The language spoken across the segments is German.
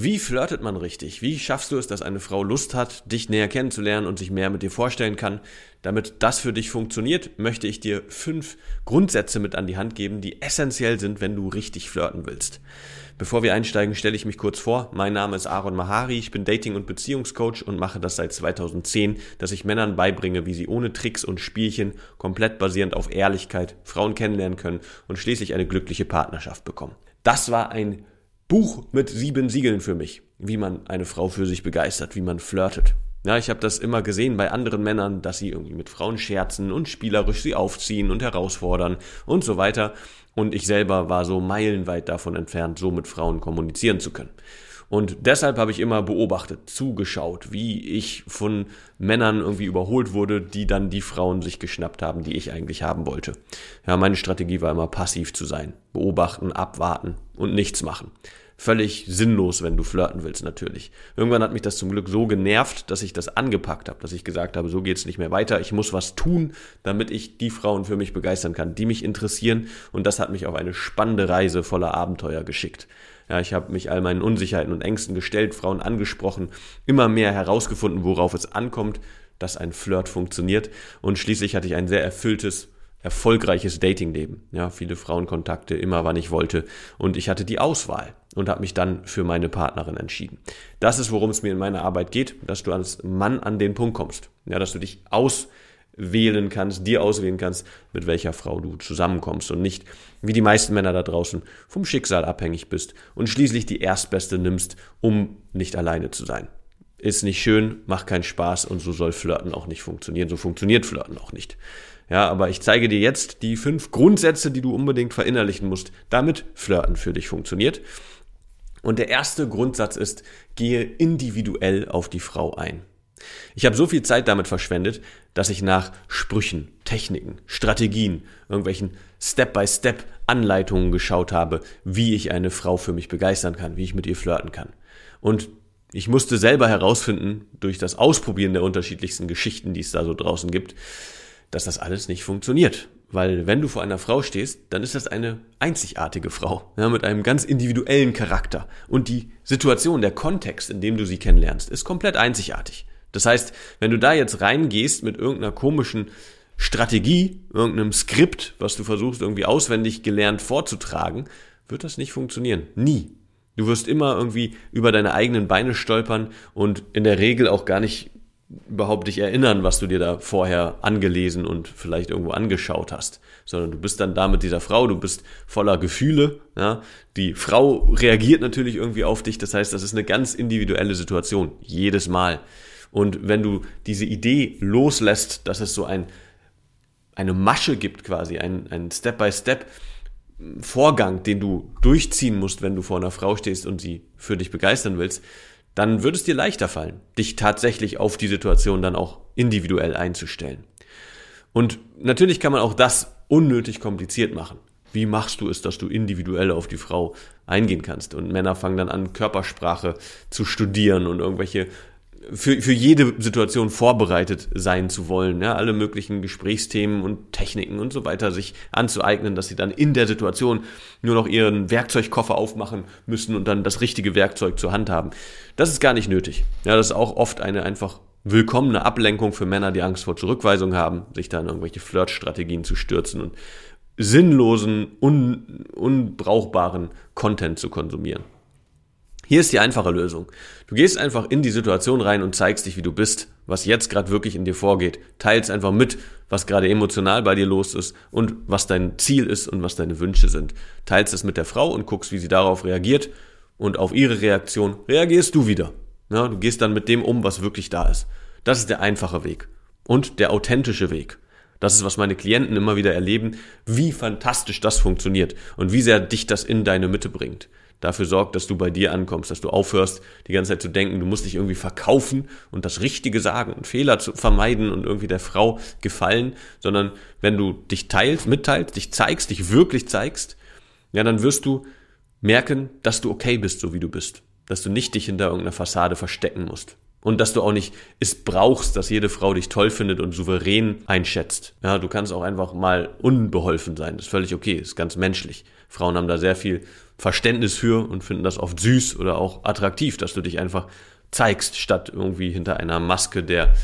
Wie flirtet man richtig? Wie schaffst du es, dass eine Frau Lust hat, dich näher kennenzulernen und sich mehr mit dir vorstellen kann? Damit das für dich funktioniert, möchte ich dir fünf Grundsätze mit an die Hand geben, die essentiell sind, wenn du richtig flirten willst. Bevor wir einsteigen, stelle ich mich kurz vor. Mein Name ist Aaron Mahari, ich bin Dating- und Beziehungscoach und mache das seit 2010, dass ich Männern beibringe, wie sie ohne Tricks und Spielchen, komplett basierend auf Ehrlichkeit, Frauen kennenlernen können und schließlich eine glückliche Partnerschaft bekommen. Das war ein Buch mit sieben Siegeln für mich, wie man eine Frau für sich begeistert, wie man flirtet. Ja, ich habe das immer gesehen bei anderen Männern, dass sie irgendwie mit Frauen scherzen und spielerisch sie aufziehen und herausfordern und so weiter. Und ich selber war so meilenweit davon entfernt, so mit Frauen kommunizieren zu können. Und deshalb habe ich immer beobachtet, zugeschaut, wie ich von Männern irgendwie überholt wurde, die dann die Frauen sich geschnappt haben, die ich eigentlich haben wollte. Ja, meine Strategie war immer passiv zu sein. Beobachten, abwarten und nichts machen. Völlig sinnlos, wenn du flirten willst, natürlich. Irgendwann hat mich das zum Glück so genervt, dass ich das angepackt habe, dass ich gesagt habe, so geht's nicht mehr weiter. Ich muss was tun, damit ich die Frauen für mich begeistern kann, die mich interessieren. Und das hat mich auf eine spannende Reise voller Abenteuer geschickt. Ja, ich habe mich all meinen Unsicherheiten und Ängsten gestellt, Frauen angesprochen, immer mehr herausgefunden, worauf es ankommt, dass ein Flirt funktioniert. Und schließlich hatte ich ein sehr erfülltes erfolgreiches Datingleben. Ja, viele Frauenkontakte, immer wann ich wollte. Und ich hatte die Auswahl und habe mich dann für meine Partnerin entschieden. Das ist, worum es mir in meiner Arbeit geht, dass du als Mann an den Punkt kommst. Ja, dass du dich auswählen kannst, dir auswählen kannst, mit welcher Frau du zusammenkommst und nicht, wie die meisten Männer da draußen, vom Schicksal abhängig bist und schließlich die Erstbeste nimmst, um nicht alleine zu sein. Ist nicht schön, macht keinen Spaß und so soll Flirten auch nicht funktionieren. So funktioniert Flirten auch nicht. Ja, aber ich zeige dir jetzt die fünf Grundsätze, die du unbedingt verinnerlichen musst, damit Flirten für dich funktioniert. Und der erste Grundsatz ist, gehe individuell auf die Frau ein. Ich habe so viel Zeit damit verschwendet, dass ich nach Sprüchen, Techniken, Strategien, irgendwelchen Step-by-Step-Anleitungen geschaut habe, wie ich eine Frau für mich begeistern kann, wie ich mit ihr flirten kann. Und ich musste selber herausfinden, durch das Ausprobieren der unterschiedlichsten Geschichten, die es da so draußen gibt, dass das alles nicht funktioniert. Weil wenn du vor einer Frau stehst, dann ist das eine einzigartige Frau, ja, mit einem ganz individuellen Charakter. Und die Situation, der Kontext, in dem du sie kennenlernst, ist komplett einzigartig. Das heißt, wenn du da jetzt reingehst mit irgendeiner komischen Strategie, irgendeinem Skript, was du versuchst irgendwie auswendig gelernt vorzutragen, wird das nicht funktionieren. Nie. Du wirst immer irgendwie über deine eigenen Beine stolpern und in der Regel auch gar nicht überhaupt dich erinnern, was du dir da vorher angelesen und vielleicht irgendwo angeschaut hast, sondern du bist dann da mit dieser Frau, du bist voller Gefühle, ja. Die Frau reagiert natürlich irgendwie auf dich, das heißt, das ist eine ganz individuelle Situation, jedes Mal. Und wenn du diese Idee loslässt, dass es so ein, eine Masche gibt quasi, ein, Step-by-Step, Vorgang, den du durchziehen musst, wenn du vor einer Frau stehst und sie für dich begeistern willst, dann wird es dir leichter fallen, dich tatsächlich auf die Situation dann auch individuell einzustellen. Und natürlich kann man auch das unnötig kompliziert machen. Wie machst du es, dass du individuell auf die Frau eingehen kannst? Und Männer fangen dann an, Körpersprache zu studieren und irgendwelche für, für jede Situation vorbereitet sein zu wollen, ja, alle möglichen Gesprächsthemen und Techniken und so weiter sich anzueignen, dass sie dann in der Situation nur noch ihren Werkzeugkoffer aufmachen müssen und dann das richtige Werkzeug zur Hand haben. Das ist gar nicht nötig. Ja, das ist auch oft eine einfach willkommene Ablenkung für Männer, die Angst vor Zurückweisung haben, sich dann irgendwelche Flirtstrategien zu stürzen und sinnlosen, un, unbrauchbaren Content zu konsumieren. Hier ist die einfache Lösung. Du gehst einfach in die Situation rein und zeigst dich, wie du bist, was jetzt gerade wirklich in dir vorgeht. Teilst einfach mit, was gerade emotional bei dir los ist und was dein Ziel ist und was deine Wünsche sind. Teilst es mit der Frau und guckst, wie sie darauf reagiert und auf ihre Reaktion reagierst du wieder. Ja, du gehst dann mit dem um, was wirklich da ist. Das ist der einfache Weg und der authentische Weg. Das ist, was meine Klienten immer wieder erleben, wie fantastisch das funktioniert und wie sehr dich das in deine Mitte bringt. Dafür sorgt, dass du bei dir ankommst, dass du aufhörst, die ganze Zeit zu denken, du musst dich irgendwie verkaufen und das Richtige sagen und Fehler zu vermeiden und irgendwie der Frau gefallen, sondern wenn du dich teilst, mitteilst, dich zeigst, dich wirklich zeigst, ja, dann wirst du merken, dass du okay bist, so wie du bist. Dass du nicht dich hinter irgendeiner Fassade verstecken musst. Und dass du auch nicht es brauchst, dass jede Frau dich toll findet und souverän einschätzt. Ja, du kannst auch einfach mal unbeholfen sein. Das ist völlig okay, ist ganz menschlich. Frauen haben da sehr viel Verständnis für und finden das oft süß oder auch attraktiv, dass du dich einfach zeigst, statt irgendwie hinter einer Maske der,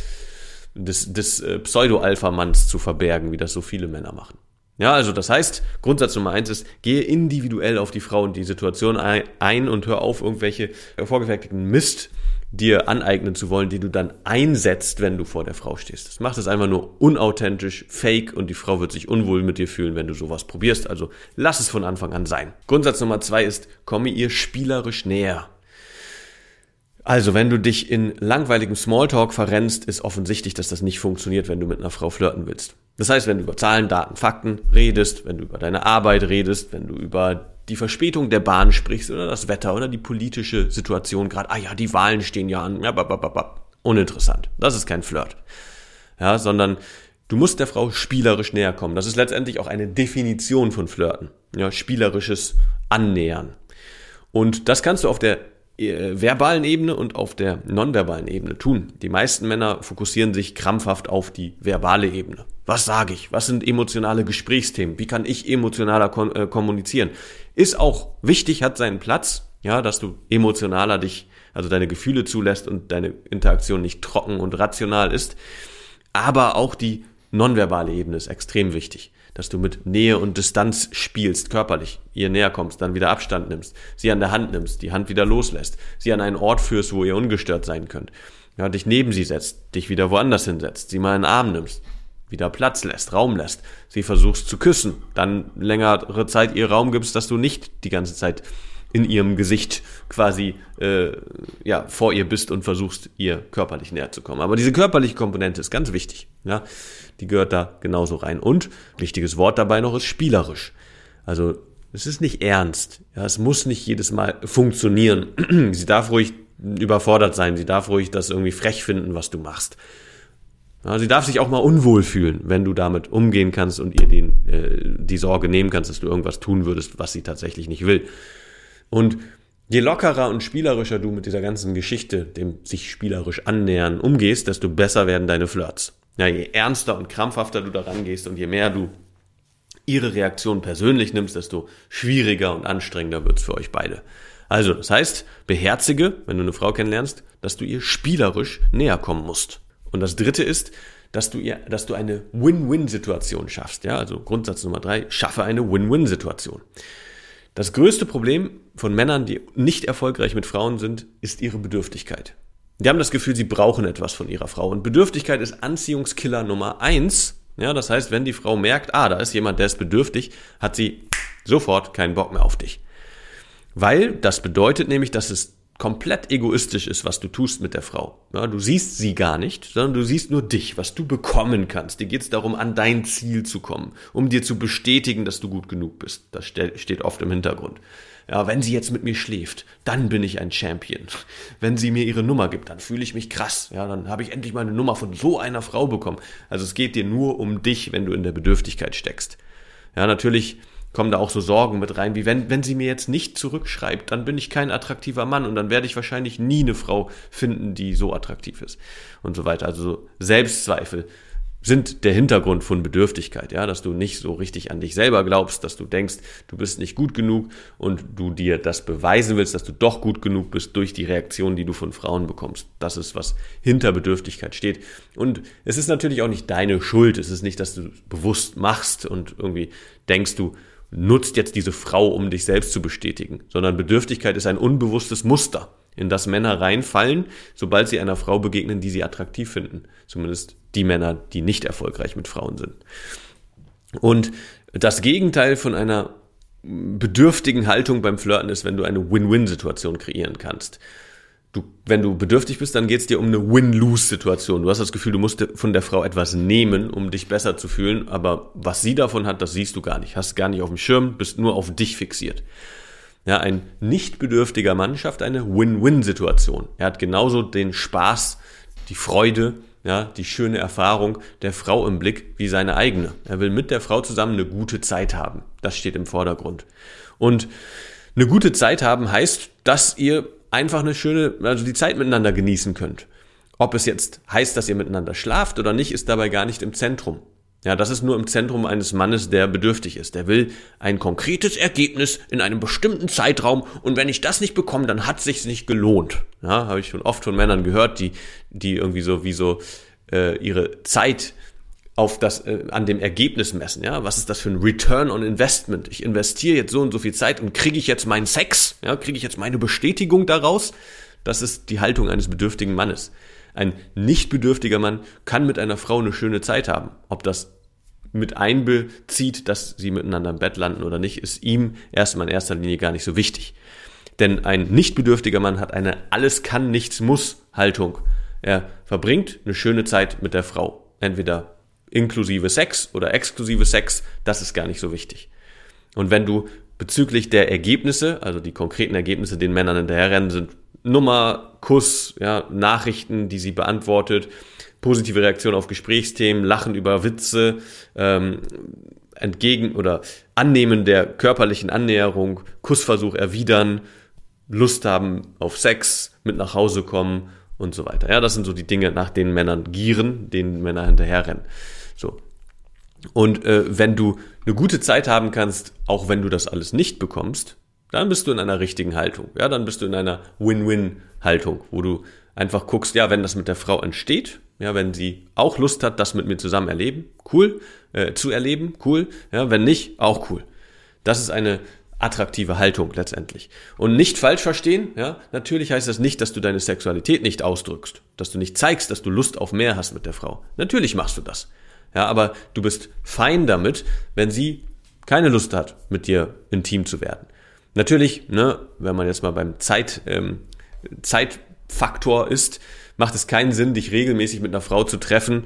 des, des äh, Pseudo-Alpha-Manns zu verbergen, wie das so viele Männer machen. Ja, also das heißt, Grundsatz Nummer eins ist, gehe individuell auf die Frau und die Situation ein und hör auf, irgendwelche vorgefertigten Mist dir aneignen zu wollen, die du dann einsetzt, wenn du vor der Frau stehst. Das macht es einfach nur unauthentisch, fake und die Frau wird sich unwohl mit dir fühlen, wenn du sowas probierst. Also lass es von Anfang an sein. Grundsatz Nummer zwei ist, komme ihr spielerisch näher. Also, wenn du dich in langweiligem Smalltalk verrennst, ist offensichtlich, dass das nicht funktioniert, wenn du mit einer Frau flirten willst. Das heißt, wenn du über Zahlen, Daten, Fakten redest, wenn du über deine Arbeit redest, wenn du über die Verspätung der Bahn sprichst oder das Wetter oder die politische Situation gerade, ah ja, die Wahlen stehen ja an, ja, uninteressant. Das ist kein Flirt. Ja, sondern du musst der Frau spielerisch näher kommen. Das ist letztendlich auch eine Definition von Flirten. Ja, spielerisches Annähern. Und das kannst du auf der verbalen Ebene und auf der nonverbalen Ebene tun. Die meisten Männer fokussieren sich krampfhaft auf die verbale Ebene. Was sage ich? Was sind emotionale Gesprächsthemen? Wie kann ich emotionaler äh, kommunizieren? Ist auch wichtig, hat seinen Platz, ja, dass du emotionaler dich, also deine Gefühle zulässt und deine Interaktion nicht trocken und rational ist. Aber auch die nonverbale Ebene ist extrem wichtig dass du mit Nähe und Distanz spielst, körperlich, ihr näher kommst, dann wieder Abstand nimmst, sie an der Hand nimmst, die Hand wieder loslässt, sie an einen Ort führst, wo ihr ungestört sein könnt, ja, dich neben sie setzt, dich wieder woanders hinsetzt, sie mal in den Arm nimmst, wieder Platz lässt, Raum lässt, sie versuchst zu küssen, dann längere Zeit ihr Raum gibst, dass du nicht die ganze Zeit in ihrem Gesicht quasi äh, ja vor ihr bist und versuchst ihr körperlich näher zu kommen. Aber diese körperliche Komponente ist ganz wichtig. Ja, die gehört da genauso rein. Und wichtiges Wort dabei noch ist spielerisch. Also es ist nicht ernst. Ja, es muss nicht jedes Mal funktionieren. sie darf ruhig überfordert sein. Sie darf ruhig das irgendwie frech finden, was du machst. Ja, sie darf sich auch mal unwohl fühlen, wenn du damit umgehen kannst und ihr den, äh, die Sorge nehmen kannst, dass du irgendwas tun würdest, was sie tatsächlich nicht will. Und je lockerer und spielerischer du mit dieser ganzen Geschichte, dem sich spielerisch annähern, umgehst, desto besser werden deine Flirts. Ja, je ernster und krampfhafter du daran gehst und je mehr du ihre Reaktion persönlich nimmst, desto schwieriger und anstrengender wird's für euch beide. Also, das heißt, beherzige, wenn du eine Frau kennenlernst, dass du ihr spielerisch näher kommen musst. Und das dritte ist, dass du ihr, dass du eine Win-Win-Situation schaffst. Ja, also Grundsatz Nummer drei, schaffe eine Win-Win-Situation. Das größte Problem von Männern, die nicht erfolgreich mit Frauen sind, ist ihre Bedürftigkeit. Die haben das Gefühl, sie brauchen etwas von ihrer Frau. Und Bedürftigkeit ist Anziehungskiller Nummer eins. Ja, das heißt, wenn die Frau merkt, ah, da ist jemand, der ist bedürftig, hat sie sofort keinen Bock mehr auf dich. Weil das bedeutet nämlich, dass es komplett egoistisch ist, was du tust mit der Frau. Ja, du siehst sie gar nicht, sondern du siehst nur dich, was du bekommen kannst. Dir geht es darum, an dein Ziel zu kommen, um dir zu bestätigen, dass du gut genug bist. Das steht oft im Hintergrund. Ja, wenn sie jetzt mit mir schläft, dann bin ich ein Champion. Wenn sie mir ihre Nummer gibt, dann fühle ich mich krass. Ja, dann habe ich endlich mal eine Nummer von so einer Frau bekommen. Also es geht dir nur um dich, wenn du in der Bedürftigkeit steckst. Ja, natürlich kommen da auch so Sorgen mit rein, wie wenn, wenn sie mir jetzt nicht zurückschreibt, dann bin ich kein attraktiver Mann und dann werde ich wahrscheinlich nie eine Frau finden, die so attraktiv ist und so weiter. Also so Selbstzweifel sind der Hintergrund von Bedürftigkeit, ja, dass du nicht so richtig an dich selber glaubst, dass du denkst, du bist nicht gut genug und du dir das beweisen willst, dass du doch gut genug bist durch die Reaktion, die du von Frauen bekommst. Das ist, was hinter Bedürftigkeit steht. Und es ist natürlich auch nicht deine Schuld. Es ist nicht, dass du bewusst machst und irgendwie denkst du, nutzt jetzt diese Frau, um dich selbst zu bestätigen, sondern Bedürftigkeit ist ein unbewusstes Muster, in das Männer reinfallen, sobald sie einer Frau begegnen, die sie attraktiv finden. Zumindest die Männer, die nicht erfolgreich mit Frauen sind. Und das Gegenteil von einer bedürftigen Haltung beim Flirten ist, wenn du eine Win-Win-Situation kreieren kannst. Du, wenn du bedürftig bist, dann geht es dir um eine Win-Lose-Situation. Du hast das Gefühl, du musst von der Frau etwas nehmen, um dich besser zu fühlen, aber was sie davon hat, das siehst du gar nicht. Hast gar nicht auf dem Schirm, bist nur auf dich fixiert. Ja, ein nicht bedürftiger Mann schafft eine Win-Win-Situation. Er hat genauso den Spaß, die Freude, ja, die schöne Erfahrung der Frau im Blick wie seine eigene. Er will mit der Frau zusammen eine gute Zeit haben. Das steht im Vordergrund. Und eine gute Zeit haben heißt, dass ihr einfach eine schöne, also die Zeit miteinander genießen könnt. Ob es jetzt heißt, dass ihr miteinander schlaft oder nicht, ist dabei gar nicht im Zentrum. Ja, das ist nur im Zentrum eines Mannes, der bedürftig ist. Der will ein konkretes Ergebnis in einem bestimmten Zeitraum und wenn ich das nicht bekomme, dann hat sich's nicht gelohnt. Ja, habe ich schon oft von Männern gehört, die die irgendwie so wie so äh, ihre Zeit auf das äh, an dem Ergebnis messen. Ja, was ist das für ein Return on Investment? Ich investiere jetzt so und so viel Zeit und kriege ich jetzt meinen Sex? Ja, kriege ich jetzt meine Bestätigung daraus? Das ist die Haltung eines bedürftigen Mannes. Ein nicht bedürftiger Mann kann mit einer Frau eine schöne Zeit haben. Ob das mit einbezieht, dass sie miteinander im Bett landen oder nicht, ist ihm erstmal in erster Linie gar nicht so wichtig. Denn ein nicht bedürftiger Mann hat eine alles kann, nichts muss Haltung. Er verbringt eine schöne Zeit mit der Frau. Entweder inklusive Sex oder exklusive Sex, das ist gar nicht so wichtig. Und wenn du bezüglich der Ergebnisse, also die konkreten Ergebnisse den Männern hinterherrennen, sind Nummer, Kuss, ja, Nachrichten, die sie beantwortet, positive Reaktion auf Gesprächsthemen, Lachen über Witze, ähm, entgegen oder Annehmen der körperlichen Annäherung, Kussversuch erwidern, Lust haben auf Sex, mit nach Hause kommen und so weiter. Ja, das sind so die Dinge, nach denen Männern gieren, denen Männer hinterherrennen. So. Und äh, wenn du eine gute Zeit haben kannst, auch wenn du das alles nicht bekommst, dann bist du in einer richtigen Haltung. Ja, dann bist du in einer Win-Win-Haltung, wo du einfach guckst, ja, wenn das mit der Frau entsteht, ja, wenn sie auch Lust hat, das mit mir zusammen erleben, cool, äh, zu erleben, cool, ja, wenn nicht, auch cool. Das ist eine attraktive Haltung letztendlich. Und nicht falsch verstehen, ja, natürlich heißt das nicht, dass du deine Sexualität nicht ausdrückst, dass du nicht zeigst, dass du Lust auf mehr hast mit der Frau. Natürlich machst du das. Ja, aber du bist fein damit, wenn sie keine Lust hat, mit dir intim zu werden. Natürlich, ne, wenn man jetzt mal beim Zeit, ähm, Zeitfaktor ist, macht es keinen Sinn, dich regelmäßig mit einer Frau zu treffen,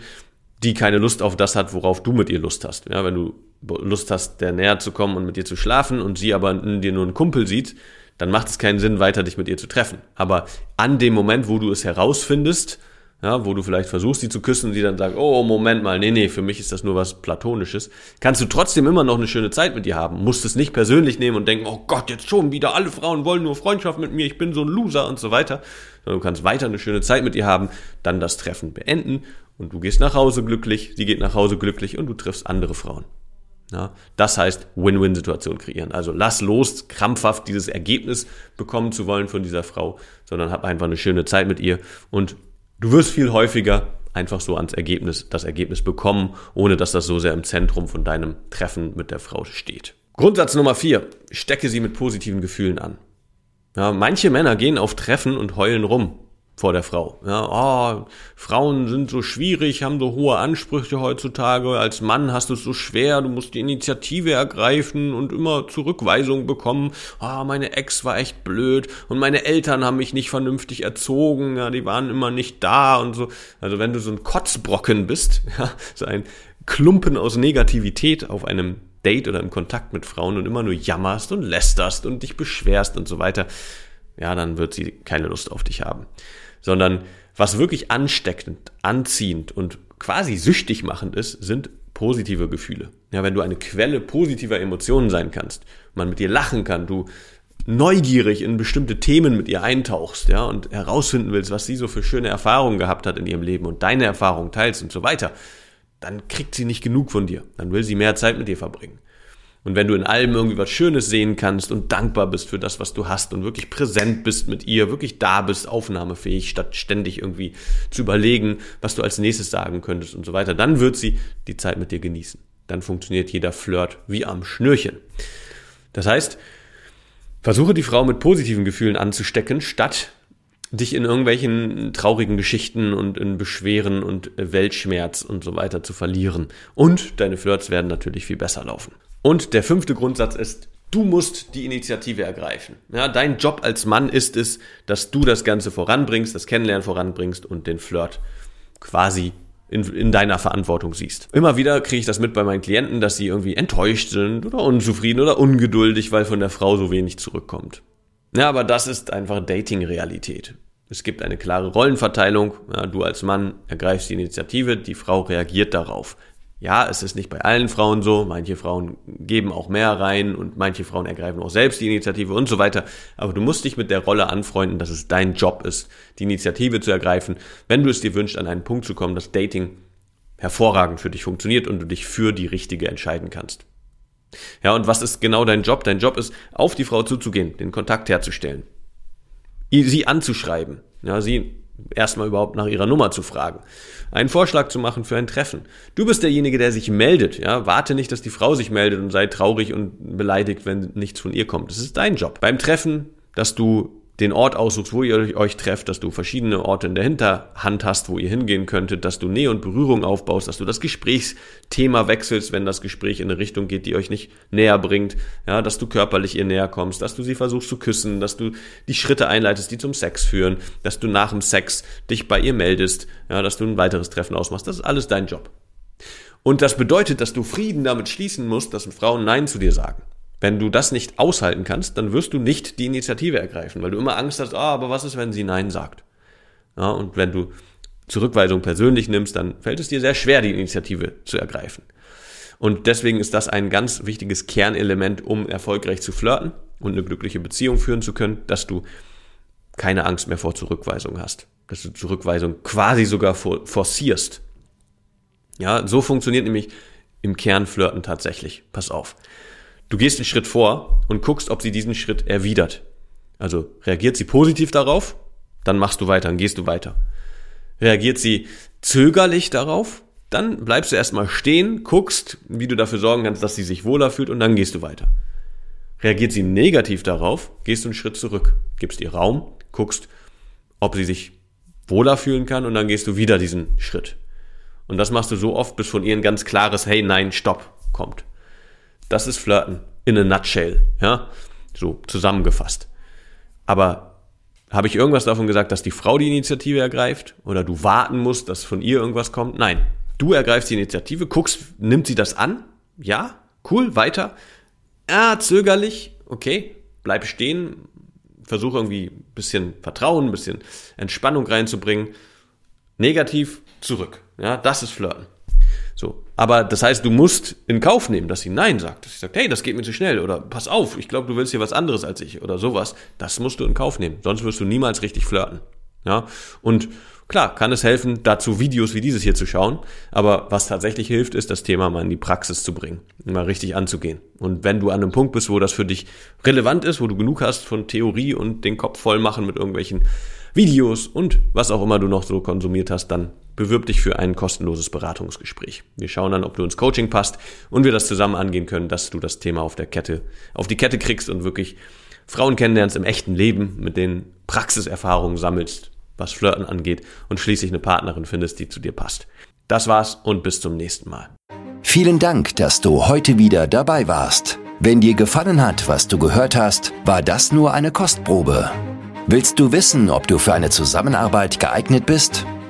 die keine Lust auf das hat, worauf du mit ihr Lust hast. Ja, wenn du Lust hast, der näher zu kommen und mit ihr zu schlafen und sie aber in dir nur einen Kumpel sieht, dann macht es keinen Sinn, weiter dich mit ihr zu treffen. Aber an dem Moment, wo du es herausfindest, ja, wo du vielleicht versuchst, sie zu küssen sie dann sagt, oh, Moment mal, nee, nee, für mich ist das nur was Platonisches, kannst du trotzdem immer noch eine schöne Zeit mit ihr haben. Musst es nicht persönlich nehmen und denken, oh Gott, jetzt schon wieder, alle Frauen wollen nur Freundschaft mit mir, ich bin so ein Loser und so weiter. Sondern du kannst weiter eine schöne Zeit mit ihr haben, dann das Treffen beenden und du gehst nach Hause glücklich, sie geht nach Hause glücklich und du triffst andere Frauen. Ja, das heißt Win-Win-Situation kreieren. Also lass los, krampfhaft dieses Ergebnis bekommen zu wollen von dieser Frau, sondern hab einfach eine schöne Zeit mit ihr und Du wirst viel häufiger einfach so ans Ergebnis, das Ergebnis bekommen, ohne dass das so sehr im Zentrum von deinem Treffen mit der Frau steht. Grundsatz Nummer vier: Stecke sie mit positiven Gefühlen an. Ja, manche Männer gehen auf Treffen und heulen rum vor der Frau. Ja, oh, Frauen sind so schwierig, haben so hohe Ansprüche heutzutage. Als Mann hast du es so schwer, du musst die Initiative ergreifen und immer Zurückweisungen bekommen. Ah, oh, meine Ex war echt blöd und meine Eltern haben mich nicht vernünftig erzogen. Ja, die waren immer nicht da und so. Also wenn du so ein Kotzbrocken bist, ja, so ein Klumpen aus Negativität auf einem Date oder im Kontakt mit Frauen und immer nur jammerst und lästerst und dich beschwerst und so weiter, ja, dann wird sie keine Lust auf dich haben sondern was wirklich ansteckend, anziehend und quasi süchtig machend ist, sind positive Gefühle. Ja, wenn du eine Quelle positiver Emotionen sein kannst, man mit dir lachen kann, du neugierig in bestimmte Themen mit ihr eintauchst, ja, und herausfinden willst, was sie so für schöne Erfahrungen gehabt hat in ihrem Leben und deine Erfahrungen teilst und so weiter, dann kriegt sie nicht genug von dir. Dann will sie mehr Zeit mit dir verbringen. Und wenn du in allem irgendwie was Schönes sehen kannst und dankbar bist für das, was du hast und wirklich präsent bist mit ihr, wirklich da bist, aufnahmefähig, statt ständig irgendwie zu überlegen, was du als nächstes sagen könntest und so weiter, dann wird sie die Zeit mit dir genießen. Dann funktioniert jeder Flirt wie am Schnürchen. Das heißt, versuche die Frau mit positiven Gefühlen anzustecken, statt dich in irgendwelchen traurigen Geschichten und in Beschweren und Weltschmerz und so weiter zu verlieren. Und deine Flirts werden natürlich viel besser laufen. Und der fünfte Grundsatz ist, Du musst die Initiative ergreifen. Ja, dein Job als Mann ist es, dass du das Ganze voranbringst, das Kennenlernen voranbringst und den Flirt quasi in, in deiner Verantwortung siehst. Immer wieder kriege ich das mit bei meinen Klienten, dass sie irgendwie enttäuscht sind oder unzufrieden oder ungeduldig, weil von der Frau so wenig zurückkommt. Ja, aber das ist einfach Dating-Realität. Es gibt eine klare Rollenverteilung. Ja, du als Mann ergreifst die Initiative, die Frau reagiert darauf. Ja, es ist nicht bei allen Frauen so. Manche Frauen geben auch mehr rein und manche Frauen ergreifen auch selbst die Initiative und so weiter. Aber du musst dich mit der Rolle anfreunden, dass es dein Job ist, die Initiative zu ergreifen, wenn du es dir wünschst, an einen Punkt zu kommen, dass Dating hervorragend für dich funktioniert und du dich für die richtige entscheiden kannst. Ja, und was ist genau dein Job? Dein Job ist, auf die Frau zuzugehen, den Kontakt herzustellen, sie anzuschreiben, ja, sie erstmal überhaupt nach ihrer Nummer zu fragen, einen Vorschlag zu machen für ein Treffen. Du bist derjenige, der sich meldet, ja, warte nicht, dass die Frau sich meldet und sei traurig und beleidigt, wenn nichts von ihr kommt. Das ist dein Job. Beim Treffen, dass du den Ort aussuchst, wo ihr euch trefft, dass du verschiedene Orte in der Hinterhand hast, wo ihr hingehen könntet, dass du Nähe und Berührung aufbaust, dass du das Gesprächsthema wechselst, wenn das Gespräch in eine Richtung geht, die euch nicht näher bringt, ja, dass du körperlich ihr näher kommst, dass du sie versuchst zu küssen, dass du die Schritte einleitest, die zum Sex führen, dass du nach dem Sex dich bei ihr meldest, ja, dass du ein weiteres Treffen ausmachst. Das ist alles dein Job. Und das bedeutet, dass du Frieden damit schließen musst, dass Frauen Nein zu dir sagen. Wenn du das nicht aushalten kannst, dann wirst du nicht die Initiative ergreifen, weil du immer Angst hast, ah, aber was ist, wenn sie Nein sagt? Ja, und wenn du Zurückweisung persönlich nimmst, dann fällt es dir sehr schwer, die Initiative zu ergreifen. Und deswegen ist das ein ganz wichtiges Kernelement, um erfolgreich zu flirten und eine glückliche Beziehung führen zu können, dass du keine Angst mehr vor Zurückweisung hast. Dass du Zurückweisung quasi sogar forcierst. Ja, so funktioniert nämlich im Kern Flirten tatsächlich. Pass auf. Du gehst einen Schritt vor und guckst, ob sie diesen Schritt erwidert. Also reagiert sie positiv darauf, dann machst du weiter, dann gehst du weiter. Reagiert sie zögerlich darauf, dann bleibst du erstmal stehen, guckst, wie du dafür sorgen kannst, dass sie sich wohler fühlt und dann gehst du weiter. Reagiert sie negativ darauf, gehst du einen Schritt zurück, gibst ihr Raum, guckst, ob sie sich wohler fühlen kann und dann gehst du wieder diesen Schritt. Und das machst du so oft, bis von ihr ein ganz klares Hey, nein, stopp kommt. Das ist Flirten in a nutshell, ja, so zusammengefasst. Aber habe ich irgendwas davon gesagt, dass die Frau die Initiative ergreift oder du warten musst, dass von ihr irgendwas kommt? Nein, du ergreifst die Initiative, guckst, nimmt sie das an? Ja, cool, weiter. Ah, zögerlich, okay, bleib stehen, versuche irgendwie ein bisschen Vertrauen, ein bisschen Entspannung reinzubringen. Negativ, zurück. Ja, das ist Flirten. So. Aber das heißt, du musst in Kauf nehmen, dass sie Nein sagt. Dass sie sagt, hey, das geht mir zu schnell oder pass auf, ich glaube, du willst hier was anderes als ich oder sowas. Das musst du in Kauf nehmen. Sonst wirst du niemals richtig flirten. Ja. Und klar, kann es helfen, dazu Videos wie dieses hier zu schauen. Aber was tatsächlich hilft, ist, das Thema mal in die Praxis zu bringen. Mal richtig anzugehen. Und wenn du an einem Punkt bist, wo das für dich relevant ist, wo du genug hast von Theorie und den Kopf voll machen mit irgendwelchen Videos und was auch immer du noch so konsumiert hast, dann bewirb dich für ein kostenloses Beratungsgespräch. Wir schauen dann, ob du ins Coaching passt und wir das zusammen angehen können, dass du das Thema auf der Kette, auf die Kette kriegst und wirklich Frauen kennenlernst im echten Leben, mit denen Praxiserfahrungen sammelst, was Flirten angeht und schließlich eine Partnerin findest, die zu dir passt. Das war's und bis zum nächsten Mal. Vielen Dank, dass du heute wieder dabei warst. Wenn dir gefallen hat, was du gehört hast, war das nur eine Kostprobe. Willst du wissen, ob du für eine Zusammenarbeit geeignet bist?